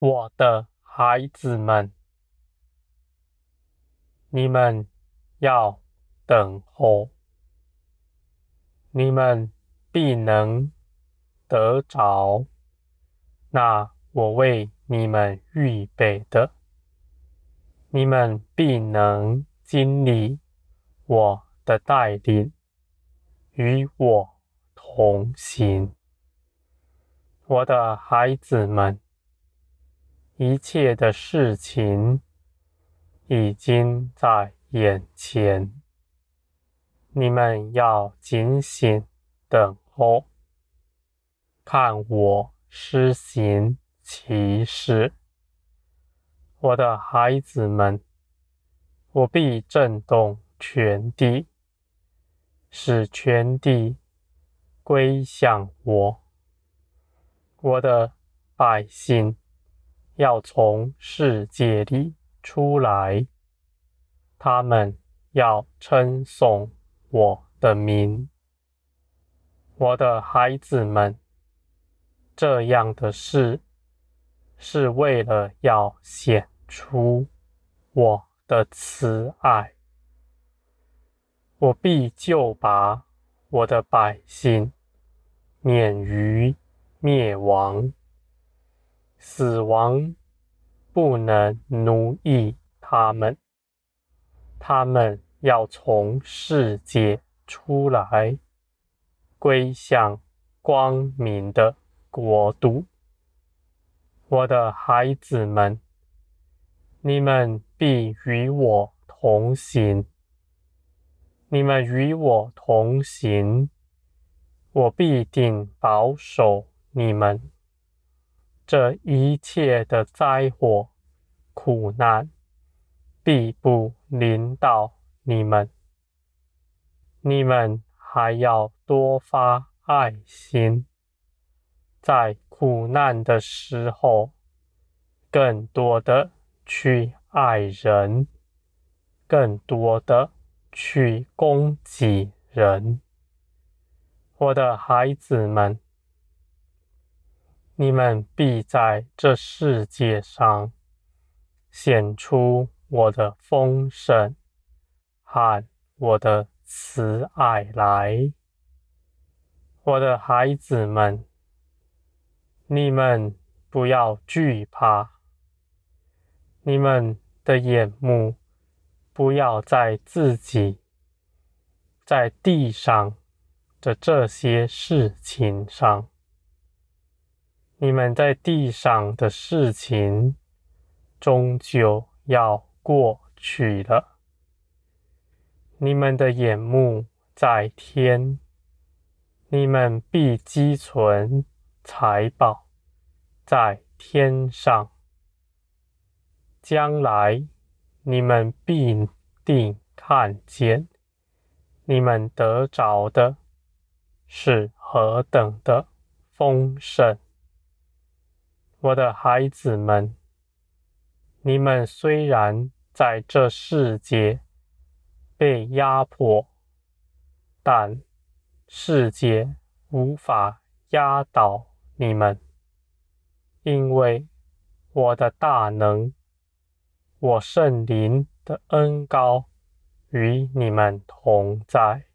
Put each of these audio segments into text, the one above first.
我的孩子们，你们要等候，你们必能得着。那我为你们预备的，你们必能经历我的带领，与我同行。我的孩子们，一切的事情已经在眼前，你们要警醒等候，看我施行奇事。我的孩子们，我必震动全地，使全地归向我。我的百姓要从世界里出来，他们要称颂我的名。我的孩子们，这样的事是为了要显出我的慈爱。我必就把我的百姓免于灭亡，死亡不能奴役他们。他们要从世界出来，归向光明的国度。我的孩子们，你们必与我同行。你们与我同行，我必定保守。你们这一切的灾祸、苦难，必不临到你们。你们还要多发爱心，在苦难的时候，更多的去爱人，更多的去供给人。我的孩子们。你们必在这世界上显出我的丰盛和我的慈爱来，我的孩子们，你们不要惧怕，你们的眼目不要在自己在地上的这些事情上。你们在地上的事情，终究要过去了。你们的眼目在天，你们必积存财宝在天上。将来你们必定看见，你们得着的是何等的丰盛。我的孩子们，你们虽然在这世界被压迫，但世界无法压倒你们，因为我的大能，我圣灵的恩高与你们同在。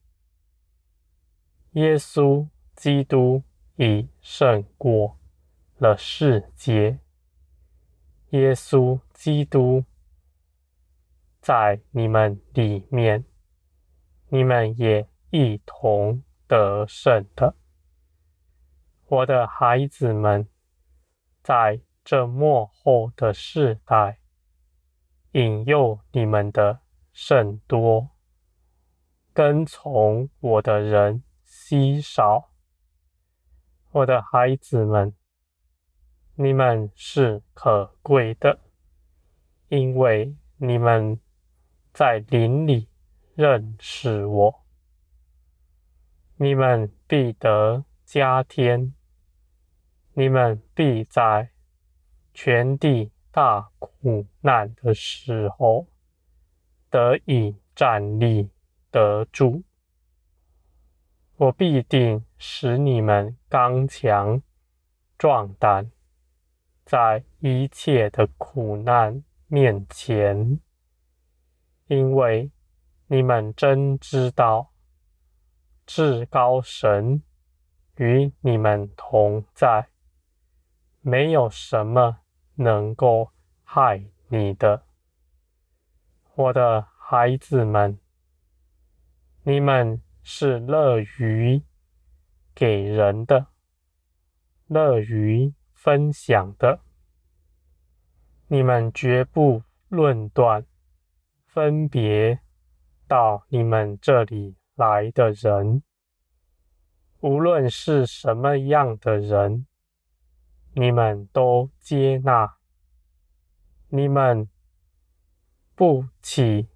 耶稣基督已胜过了世界，耶稣基督在你们里面，你们也一同得胜的。我的孩子们，在这末后的世代，引诱你们的甚多，跟从我的人稀少。我的孩子们。你们是可贵的，因为你们在林里认识我。你们必得加添，你们必在全地大苦难的时候得以站立得住。我必定使你们刚强壮胆。在一切的苦难面前，因为你们真知道，至高神与你们同在，没有什么能够害你的，我的孩子们，你们是乐于给人的，乐于分享的。你们绝不论断分别到你们这里来的人，无论是什么样的人，你们都接纳。你们不起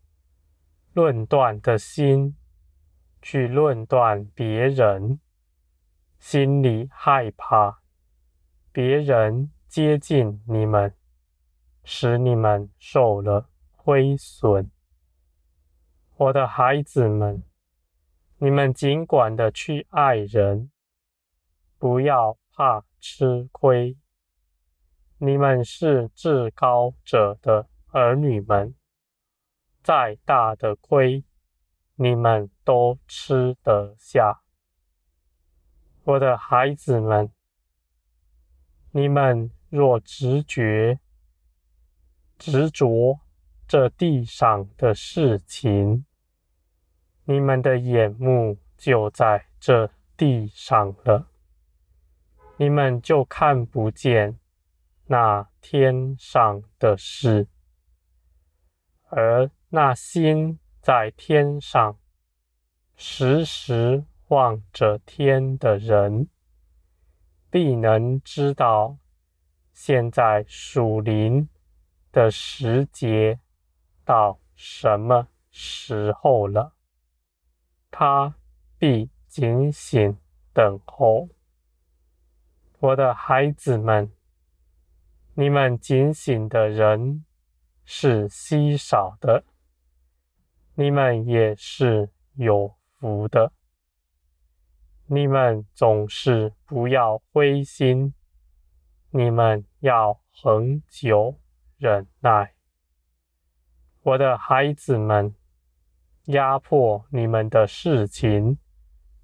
论断的心，去论断别人，心里害怕别人接近你们。使你们受了亏损，我的孩子们，你们尽管的去爱人，不要怕吃亏。你们是至高者的儿女们，再大的亏，你们都吃得下。我的孩子们，你们若直觉。执着这地上的事情，你们的眼目就在这地上了，你们就看不见那天上的事，而那心在天上，时时望着天的人，必能知道现在属灵。的时节到什么时候了？他必警醒等候。我的孩子们，你们警醒的人是稀少的，你们也是有福的。你们总是不要灰心，你们要恒久。忍耐，我的孩子们，压迫你们的事情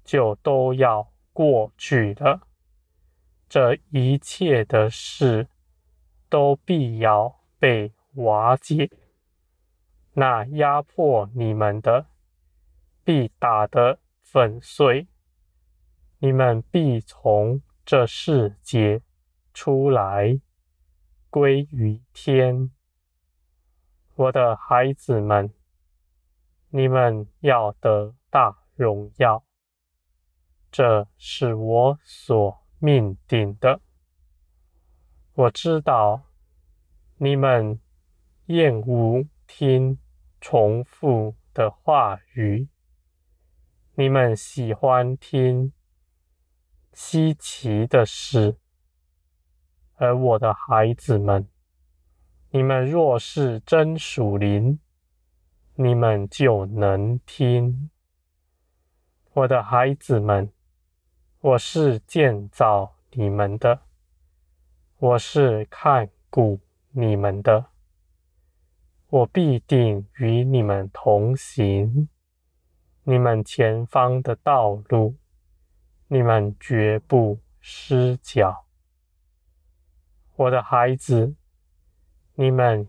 就都要过去了。这一切的事都必要被瓦解。那压迫你们的，必打得粉碎。你们必从这世界出来。归于天，我的孩子们，你们要得大荣耀，这是我所命定的。我知道你们厌恶听重复的话语，你们喜欢听稀奇的事。而我的孩子们，你们若是真属灵，你们就能听。我的孩子们，我是建造你们的，我是看顾你们的，我必定与你们同行。你们前方的道路，你们绝不失脚。我的孩子，你们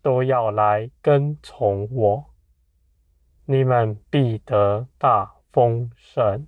都要来跟从我，你们必得大丰盛。